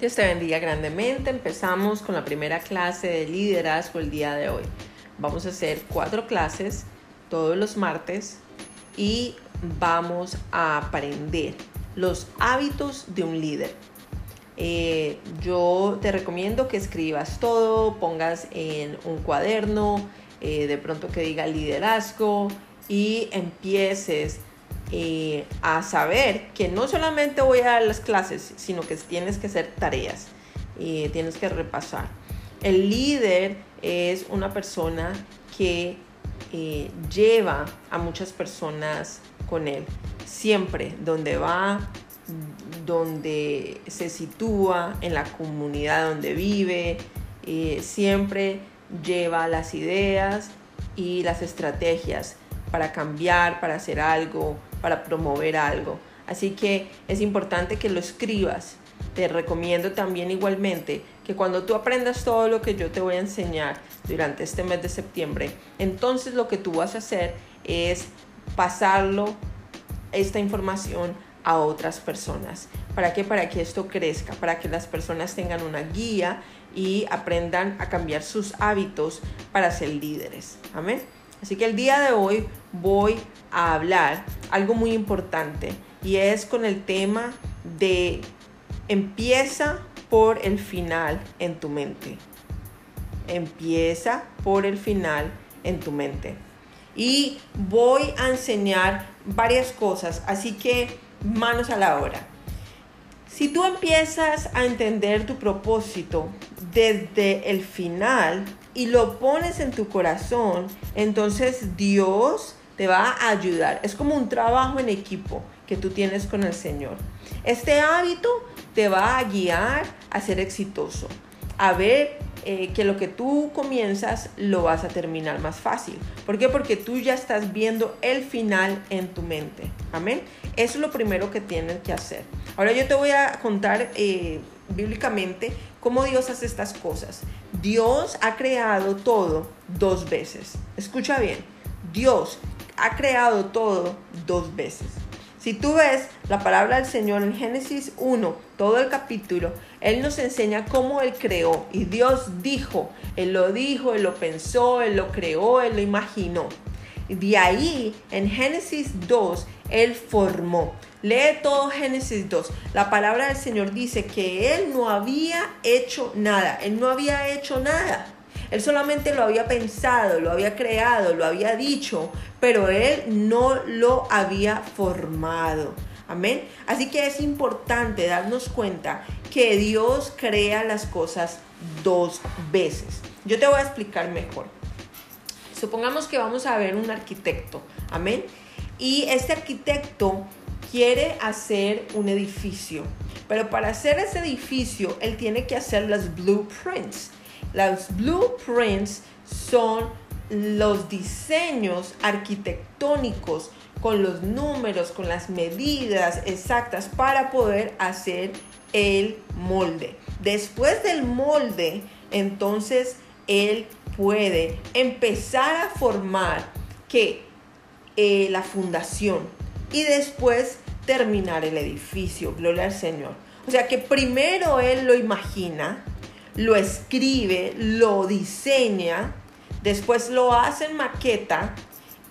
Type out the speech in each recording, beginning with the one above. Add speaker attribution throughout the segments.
Speaker 1: Dios te bendiga grandemente. Empezamos con la primera clase de liderazgo el día de hoy. Vamos a hacer cuatro clases todos los martes y vamos a aprender los hábitos de un líder. Eh, yo te recomiendo que escribas todo, pongas en un cuaderno, eh, de pronto que diga liderazgo y empieces eh, a saber que no solamente voy a dar las clases, sino que tienes que hacer tareas, y tienes que repasar. El líder es una persona que eh, lleva a muchas personas con él, siempre donde va, donde se sitúa, en la comunidad donde vive, eh, siempre lleva las ideas y las estrategias para cambiar, para hacer algo, para promover algo. Así que es importante que lo escribas. Te recomiendo también igualmente que cuando tú aprendas todo lo que yo te voy a enseñar durante este mes de septiembre, entonces lo que tú vas a hacer es pasarlo, esta información, a otras personas. ¿Para qué? Para que esto crezca, para que las personas tengan una guía y aprendan a cambiar sus hábitos para ser líderes. Amén. Así que el día de hoy voy a hablar algo muy importante y es con el tema de empieza por el final en tu mente. Empieza por el final en tu mente. Y voy a enseñar varias cosas, así que manos a la obra. Si tú empiezas a entender tu propósito desde el final y lo pones en tu corazón, entonces Dios te va a ayudar. Es como un trabajo en equipo que tú tienes con el Señor. Este hábito te va a guiar a ser exitoso, a ver eh, que lo que tú comienzas lo vas a terminar más fácil. ¿Por qué? Porque tú ya estás viendo el final en tu mente. Amén. Eso es lo primero que tienes que hacer. Ahora yo te voy a contar eh, bíblicamente cómo Dios hace estas cosas. Dios ha creado todo dos veces. Escucha bien. Dios ha creado todo dos veces. Si tú ves la palabra del Señor en Génesis 1, todo el capítulo, Él nos enseña cómo Él creó. Y Dios dijo, Él lo dijo, Él lo pensó, Él lo creó, Él lo imaginó. De ahí, en Génesis 2, Él formó. Lee todo Génesis 2. La palabra del Señor dice que Él no había hecho nada. Él no había hecho nada. Él solamente lo había pensado, lo había creado, lo había dicho, pero Él no lo había formado. Amén. Así que es importante darnos cuenta que Dios crea las cosas dos veces. Yo te voy a explicar mejor. Supongamos que vamos a ver un arquitecto. Amén. Y este arquitecto quiere hacer un edificio, pero para hacer ese edificio él tiene que hacer las blueprints. Las blueprints son los diseños arquitectónicos con los números, con las medidas exactas para poder hacer el molde. Después del molde, entonces él puede empezar a formar que eh, la fundación, y después terminar el edificio. Gloria al Señor. O sea que primero Él lo imagina, lo escribe, lo diseña, después lo hace en maqueta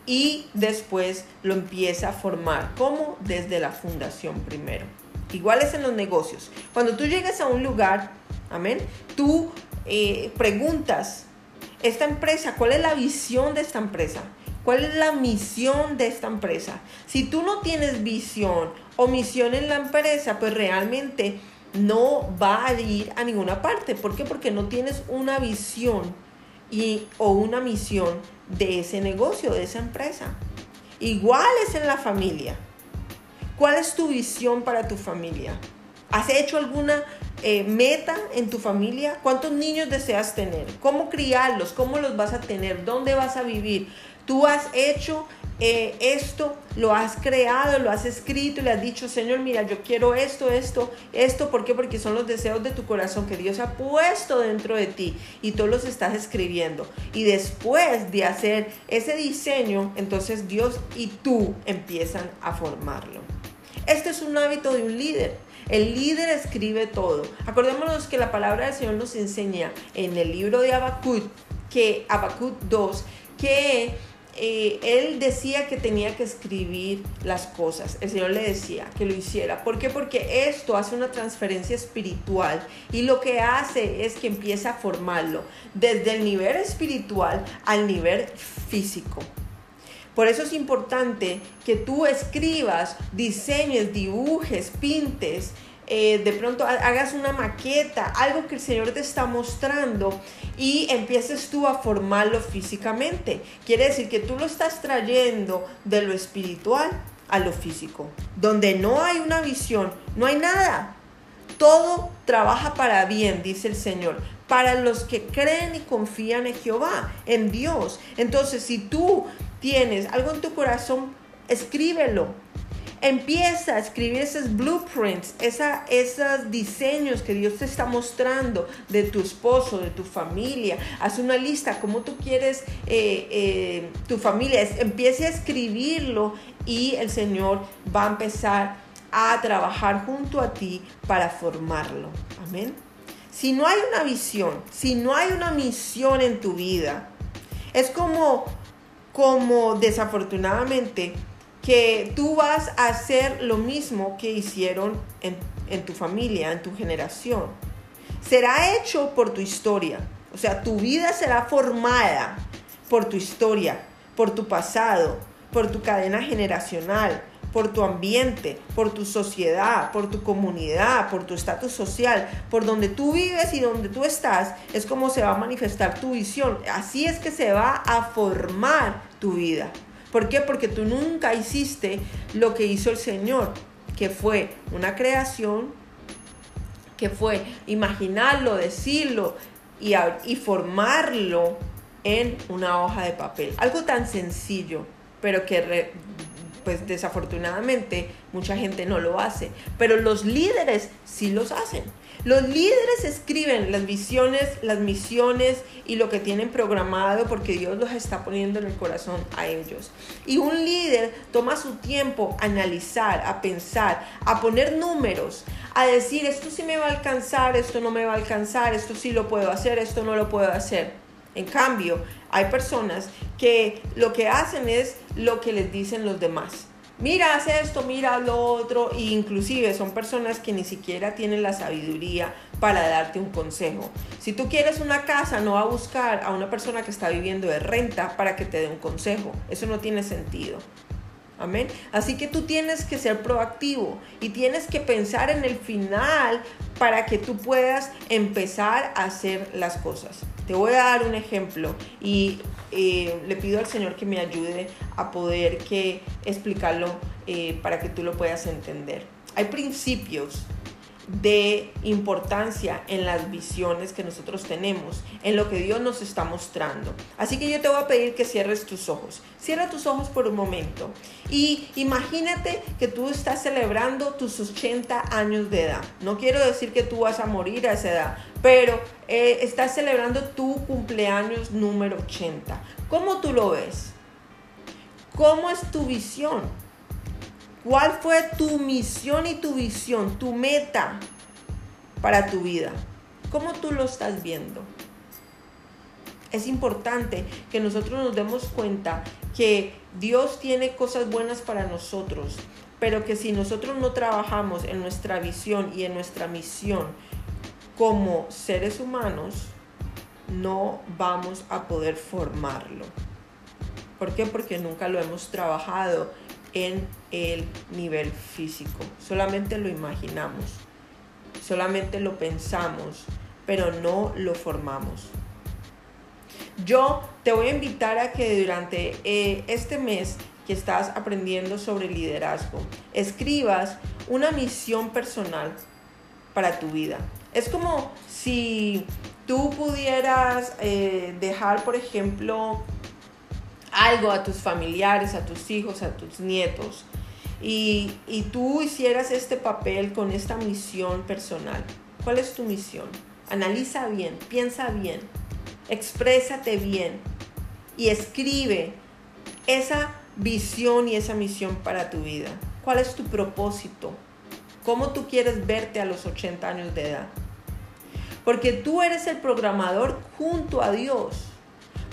Speaker 1: y después lo empieza a formar. como Desde la fundación primero. Igual es en los negocios. Cuando tú llegas a un lugar, amén, tú eh, preguntas, esta empresa, ¿cuál es la visión de esta empresa? ¿Cuál es la misión de esta empresa? Si tú no tienes visión o misión en la empresa, pues realmente no va a ir a ninguna parte. ¿Por qué? Porque no tienes una visión y, o una misión de ese negocio, de esa empresa. Igual es en la familia. ¿Cuál es tu visión para tu familia? ¿Has hecho alguna eh, meta en tu familia? ¿Cuántos niños deseas tener? ¿Cómo criarlos? ¿Cómo los vas a tener? ¿Dónde vas a vivir? Tú has hecho eh, esto, lo has creado, lo has escrito le has dicho, Señor, mira, yo quiero esto, esto, esto. ¿Por qué? Porque son los deseos de tu corazón que Dios ha puesto dentro de ti y tú los estás escribiendo. Y después de hacer ese diseño, entonces Dios y tú empiezan a formarlo. Este es un hábito de un líder. El líder escribe todo. Acordémonos que la palabra del Señor nos enseña en el libro de Habacuc, que Habacuc 2, que eh, él decía que tenía que escribir las cosas. El Señor le decía que lo hiciera. ¿Por qué? Porque esto hace una transferencia espiritual y lo que hace es que empieza a formarlo desde el nivel espiritual al nivel físico. Por eso es importante que tú escribas, diseñes, dibujes, pintes, eh, de pronto hagas una maqueta, algo que el Señor te está mostrando y empieces tú a formarlo físicamente. Quiere decir que tú lo estás trayendo de lo espiritual a lo físico. Donde no hay una visión, no hay nada. Todo trabaja para bien, dice el Señor, para los que creen y confían en Jehová, en Dios. Entonces, si tú tienes algo en tu corazón, escríbelo, Empieza a escribir esos blueprints, esos diseños que Dios te está mostrando de tu esposo, de tu familia. Haz una lista, cómo tú quieres eh, eh, tu familia. empiece a escribirlo y el Señor va a empezar a trabajar junto a ti para formarlo. Amén. Si no hay una visión, si no hay una misión en tu vida, es como, como desafortunadamente que tú vas a hacer lo mismo que hicieron en, tu familia, en tu generación. Será hecho por tu historia. O sea, tu vida será formada por tu historia, por tu pasado, por tu cadena generacional, por tu ambiente, por tu sociedad, por tu comunidad, por tu estatus social, por donde tú vives y donde tú estás, es como se va a manifestar tu visión. Así es que se va a formar tu vida. ¿Por qué? Porque tú nunca hiciste lo que hizo el Señor, que fue una creación, que fue imaginarlo, decirlo y, formarlo en una hoja de papel. Algo tan sencillo, pero que pues desafortunadamente mucha gente no lo hace, pero los líderes sí los hacen. Los líderes escriben las visiones, las misiones y lo que tienen programado porque Dios los está poniendo en el corazón a ellos. Y un líder toma su tiempo a analizar, a pensar, a poner números, a decir esto sí me va a alcanzar, esto no me va a alcanzar, esto sí lo puedo hacer, esto no lo puedo hacer. En cambio, hay personas que lo que hacen es lo que les dicen los demás mira, haz esto, mira lo otro, e inclusive son personas que ni siquiera tienen la sabiduría para darte un consejo. Si tú quieres una casa, no va a buscar a una persona que está viviendo de renta para que te dé un consejo. Eso no tiene sentido. Amén. Así que tú tienes que ser proactivo y tienes que pensar en el final para que tú puedas empezar a hacer las cosas. Te voy a dar un ejemplo y eh, le pido al Señor que me ayude a poder que explicarlo eh, para que tú lo puedas entender. Hay principios de importancia en las visiones que nosotros tenemos, en lo que Dios nos está mostrando. Así que yo te voy a pedir que cierres tus ojos. Cierra tus ojos por un momento y imagínate que tú estás celebrando tus 80 años de edad. No quiero decir que tú vas a morir a esa edad, pero eh, estás celebrando tu cumpleaños número 80. ¿Cómo tú lo ves? ¿Cómo es tu visión? ¿Cuál fue tu misión y tu visión, tu meta para tu vida? ¿Cómo tú lo estás viendo? Es importante que nosotros nos demos cuenta que Dios tiene cosas buenas para nosotros, pero que si nosotros no trabajamos en nuestra visión y en nuestra misión como seres humanos, no vamos a poder formarlo. ¿Por qué? Porque nunca lo hemos trabajado en el nivel físico. Solamente lo imaginamos, solamente lo pensamos, pero no lo formamos. Yo te voy a invitar a que durante eh, este mes que estás aprendiendo sobre liderazgo, escribas una misión personal para tu vida. Es como si tú pudieras eh, dejar, por ejemplo, algo a tus familiares, a tus hijos, a tus nietos, y, y tú hicieras este papel con esta misión personal. ¿Cuál es tu misión? Analiza bien, piensa bien, exprésate bien y escribe esa visión y esa misión para tu vida? ¿Cuál es tu propósito? ¿Cómo tú quieres verte a los 80 años de edad? Porque tú eres el programador junto a Dios.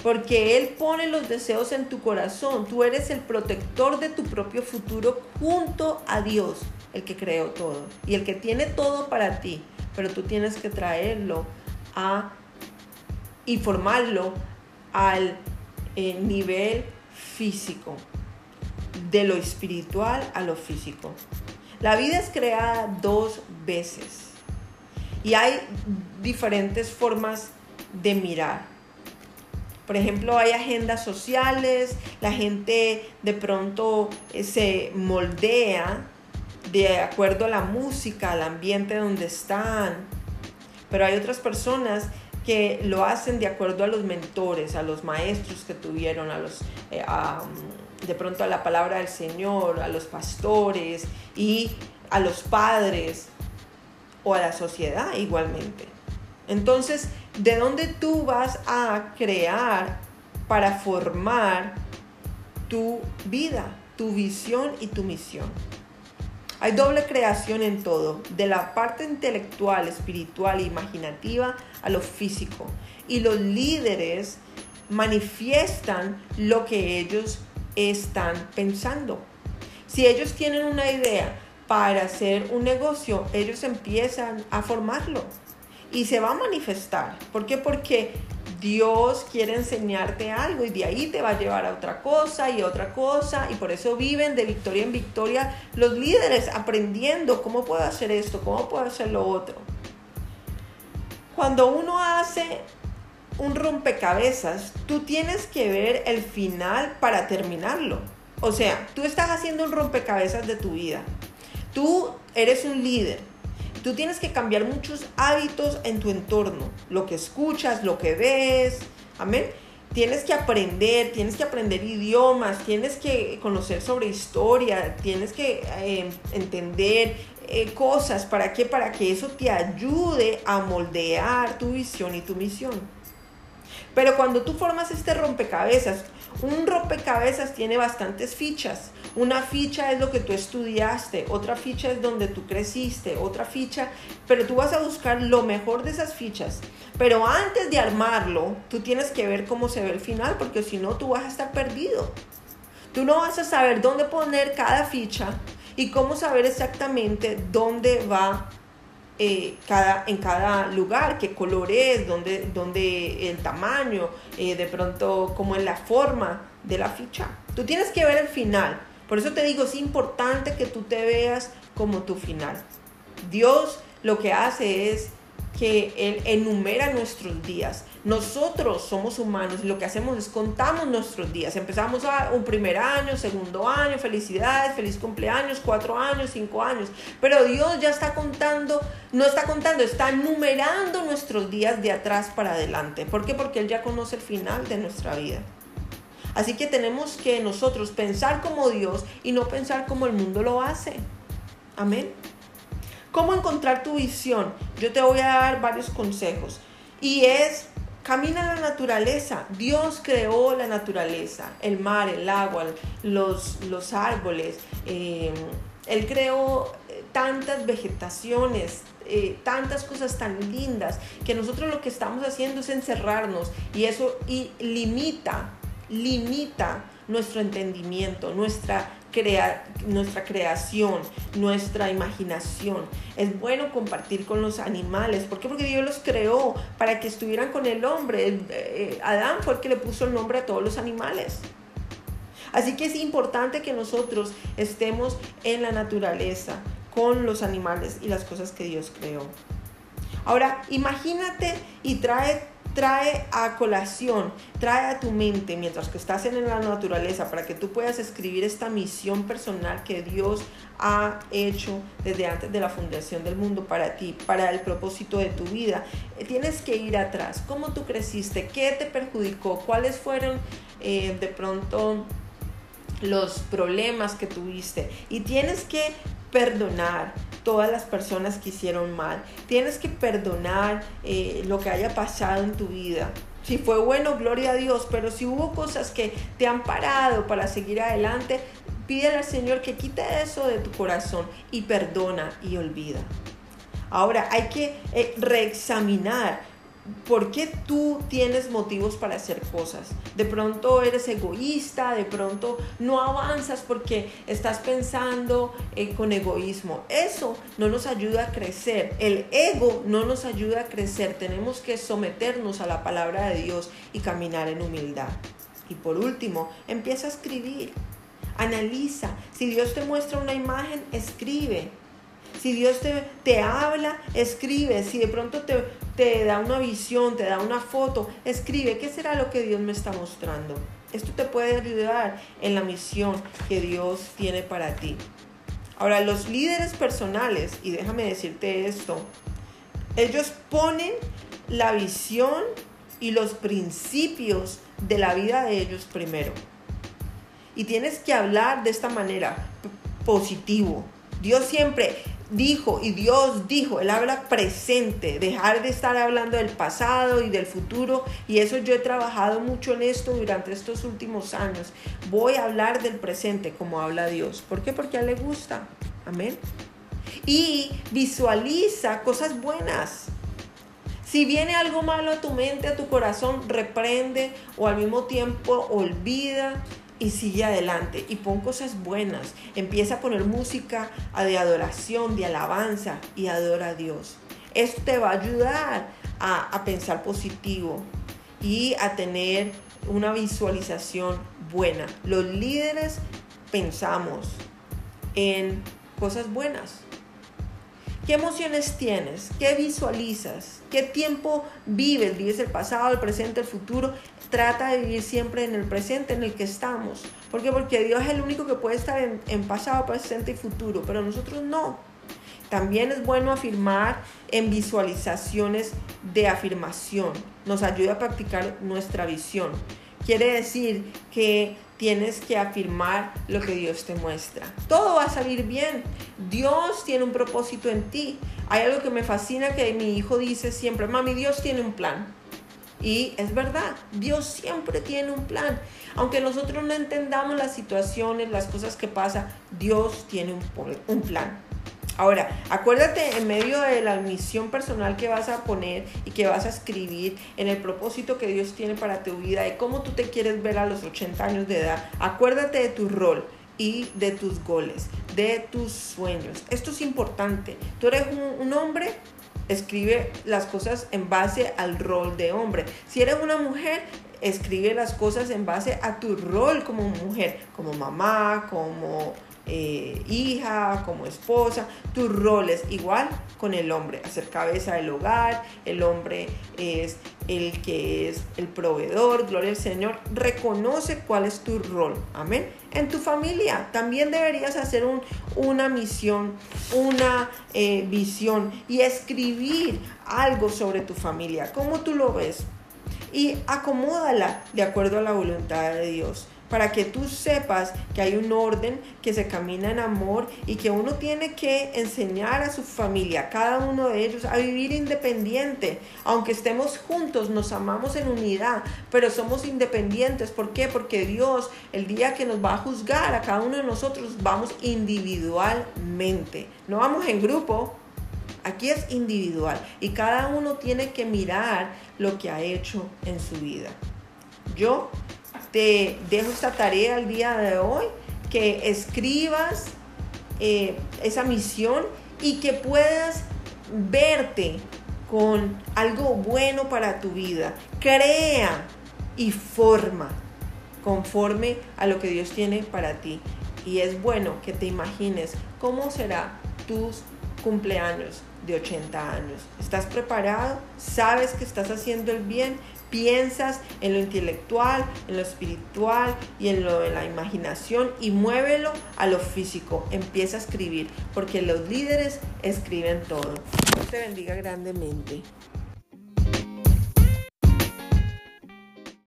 Speaker 1: Porque Él pone los deseos en tu corazón. Tú eres el protector de tu propio futuro junto a Dios, el que creó todo. Y el que tiene todo para ti. Pero tú tienes que traerlo a y formarlo al eh, nivel físico, de lo espiritual a lo físico. La vida es creada dos veces y hay diferentes formas de mirar. Por ejemplo, hay agendas sociales, la gente de pronto eh, se moldea de acuerdo a la música, al ambiente donde están, pero hay otras personas que lo hacen de acuerdo a los mentores, a los maestros que tuvieron, a los, eh, de pronto a la palabra del Señor, a los pastores y a los padres o a la sociedad igualmente. Entonces, ¿de dónde tú vas a crear para formar tu vida, tu visión y tu misión? Hay doble creación en todo, de la parte intelectual, espiritual e imaginativa a lo físico. Y los líderes manifiestan lo que ellos están pensando. Si ellos tienen una idea para hacer un negocio, ellos empiezan a formarlo y se va a manifestar. ¿Por qué? Porque Dios quiere enseñarte algo y de ahí te va a llevar a otra cosa y otra cosa y por eso viven de victoria en victoria los líderes aprendiendo cómo puedo hacer esto, cómo puedo hacer lo otro. Cuando uno hace un rompecabezas, tú tienes que ver el final para terminarlo. O sea, tú estás haciendo un rompecabezas de tu vida. Tú eres un líder, Tú tienes que cambiar muchos hábitos en tu entorno, lo que escuchas, lo que ves, amén. Tienes que aprender, tienes que aprender idiomas, tienes que conocer sobre historia, tienes que eh, entender eh, cosas. ¿Para qué? Para que eso te ayude a moldear tu visión y tu misión. Pero cuando tú formas este rompecabezas, un rompecabezas tiene bastantes fichas. Una ficha es lo que tú estudiaste, otra ficha es donde tú creciste, otra ficha, pero tú vas a buscar lo mejor de esas fichas. Pero antes de armarlo, tú tienes que ver cómo se ve el final, porque si no, tú vas a estar perdido. Tú no vas a saber dónde poner cada ficha y cómo saber exactamente dónde va eh, cada, en cada lugar, qué color es, dónde, dónde el tamaño, eh, de pronto cómo es la forma de la ficha. Tú tienes que ver el final. Por eso te digo, es importante que tú te veas como tu final. Dios lo que hace es que Él enumera nuestros días. Nosotros somos humanos y lo que hacemos es contamos nuestros días. Empezamos a un primer año, segundo año, felicidades, feliz cumpleaños, cuatro años, cinco años. Pero Dios ya está contando, no está contando, está numerando nuestros días de atrás para adelante. ¿Por qué? Porque Él ya conoce el final de nuestra vida. Así que tenemos que nosotros pensar como Dios y no pensar como el mundo lo hace. Amén. ¿Cómo encontrar tu visión? Yo te voy a dar varios consejos. Y es, camina en la naturaleza. Dios creó la naturaleza, el mar, el agua, los, los árboles. Eh, él creó eh, tantas vegetaciones, eh, tantas cosas tan lindas, que nosotros lo que estamos haciendo es encerrarnos y eso y limita limita nuestro entendimiento, nuestra, crea nuestra creación, nuestra imaginación. Es bueno compartir con los animales. ¿Por qué? Porque Dios los creó para que estuvieran con el hombre. Eh, Adán fue el que le puso el nombre a todos los animales. Así que es importante que nosotros estemos en la naturaleza con los animales y las cosas que Dios creó. Ahora, imagínate y trae trae a colación, trae a tu mente mientras que estás en la naturaleza para que tú puedas escribir esta misión personal que Dios ha hecho desde antes de la fundación del mundo para ti, para el propósito de tu vida. Eh, tienes que ir atrás. ¿Cómo tú creciste? ¿Qué te perjudicó? ¿Cuáles fueron eh, de pronto los problemas que tuviste? Y tienes que perdonar todas las personas que hicieron mal. Tienes que perdonar eh, lo que haya pasado en tu vida. Si fue bueno, gloria a Dios, pero si hubo cosas que te han parado para seguir adelante, pídele al Señor que quite eso de tu corazón y perdona y olvida. Ahora hay que eh, reexaminar ¿Por qué tú tienes motivos para hacer cosas? De pronto eres egoísta, de pronto no avanzas porque estás pensando eh, con egoísmo. Eso no nos ayuda a crecer. El ego no nos ayuda a crecer. Tenemos que someternos a la palabra de Dios y caminar en humildad. Y por último, empieza a escribir. Analiza. Si Dios te muestra una imagen, escribe. Si Dios te, te habla, escribe. Si de pronto te, te da una visión, te da una foto, escribe qué será lo que Dios me está mostrando. Esto te puede ayudar en la misión que Dios tiene para ti. Ahora, los líderes personales, y déjame decirte esto, ellos ponen la visión y los principios de la vida de ellos primero. Y tienes que hablar de esta manera, positivo. Dios siempre, dijo y Dios dijo, Él habla presente, dejar de estar hablando del pasado y del futuro. Y eso yo he trabajado mucho en esto durante estos últimos años. Voy a hablar del presente como habla Dios. ¿Por qué? Porque a Él le gusta. Amén. Y visualiza cosas buenas. Si viene algo malo a tu mente, a tu corazón, reprende o al mismo tiempo olvida y sigue adelante y pon cosas buenas. Empieza a poner música de adoración, de alabanza y adora a Dios. Esto te va a ayudar a, a pensar positivo y a tener una visualización buena. Los líderes pensamos en cosas buenas. ¿Qué emociones tienes? ¿Qué visualizas? ¿Qué tiempo vives? ¿Vives el pasado, el presente, el futuro? Trata de vivir siempre en el presente en el que estamos. ¿Por qué? Porque Dios es el único que puede estar en, pasado, presente y futuro, pero nosotros no. También es bueno afirmar en visualizaciones de afirmación. Nos ayuda a practicar nuestra visión. Quiere decir que tienes que afirmar lo que Dios te muestra. Todo va a salir bien. Dios tiene un propósito en ti. Hay algo que me fascina que mi hijo dice siempre, mami, Dios tiene un plan. Y es verdad, Dios siempre tiene un plan. Aunque nosotros no entendamos las situaciones, las cosas que pasan, Dios tiene un, un plan. Ahora, acuérdate en medio de la misión personal que vas a poner y que vas a escribir en el propósito que Dios tiene para tu vida y cómo tú te quieres ver a los 80 años de edad. Acuérdate de tu rol y de tus goles, de tus sueños. Esto es importante. Tú eres un, un hombre, escribe las cosas en base al rol de hombre. Si eres una mujer, escribe las cosas en base a tu rol como mujer, como mamá, como eh, hija, como esposa, tus roles, igual con el hombre, hacer cabeza del hogar, el hombre es el que es el proveedor, gloria al Señor, reconoce cuál es tu rol, amén. En tu familia también deberías hacer una misión, una eh, visión y escribir algo sobre tu familia, cómo tú lo ves y acomódala de acuerdo a la voluntad de Dios para que tú sepas que hay un orden, que se camina en amor y que uno tiene que enseñar a su familia, cada uno de ellos, a vivir independiente. Aunque estemos juntos, nos amamos en unidad, pero somos independientes. ¿Por qué? Porque Dios, el día que nos va a juzgar a cada uno de nosotros, vamos individualmente. No vamos en grupo, Aquí es individual y cada uno tiene que mirar lo que ha hecho en su vida. Yo te dejo esta tarea el día de hoy, que escribas eh, esa misión y que puedas verte con algo bueno para tu vida. Crea y forma conforme a lo que Dios tiene para ti. Y es bueno que te imagines cómo será tus cumpleaños de 80 años. ¿Estás preparado? ¿Sabes que estás haciendo el bien? piensas en lo intelectual, en lo espiritual y en lo de la imaginación y muévelo a lo físico. Empieza a escribir, porque los líderes escriben todo. Dios te bendiga grandemente.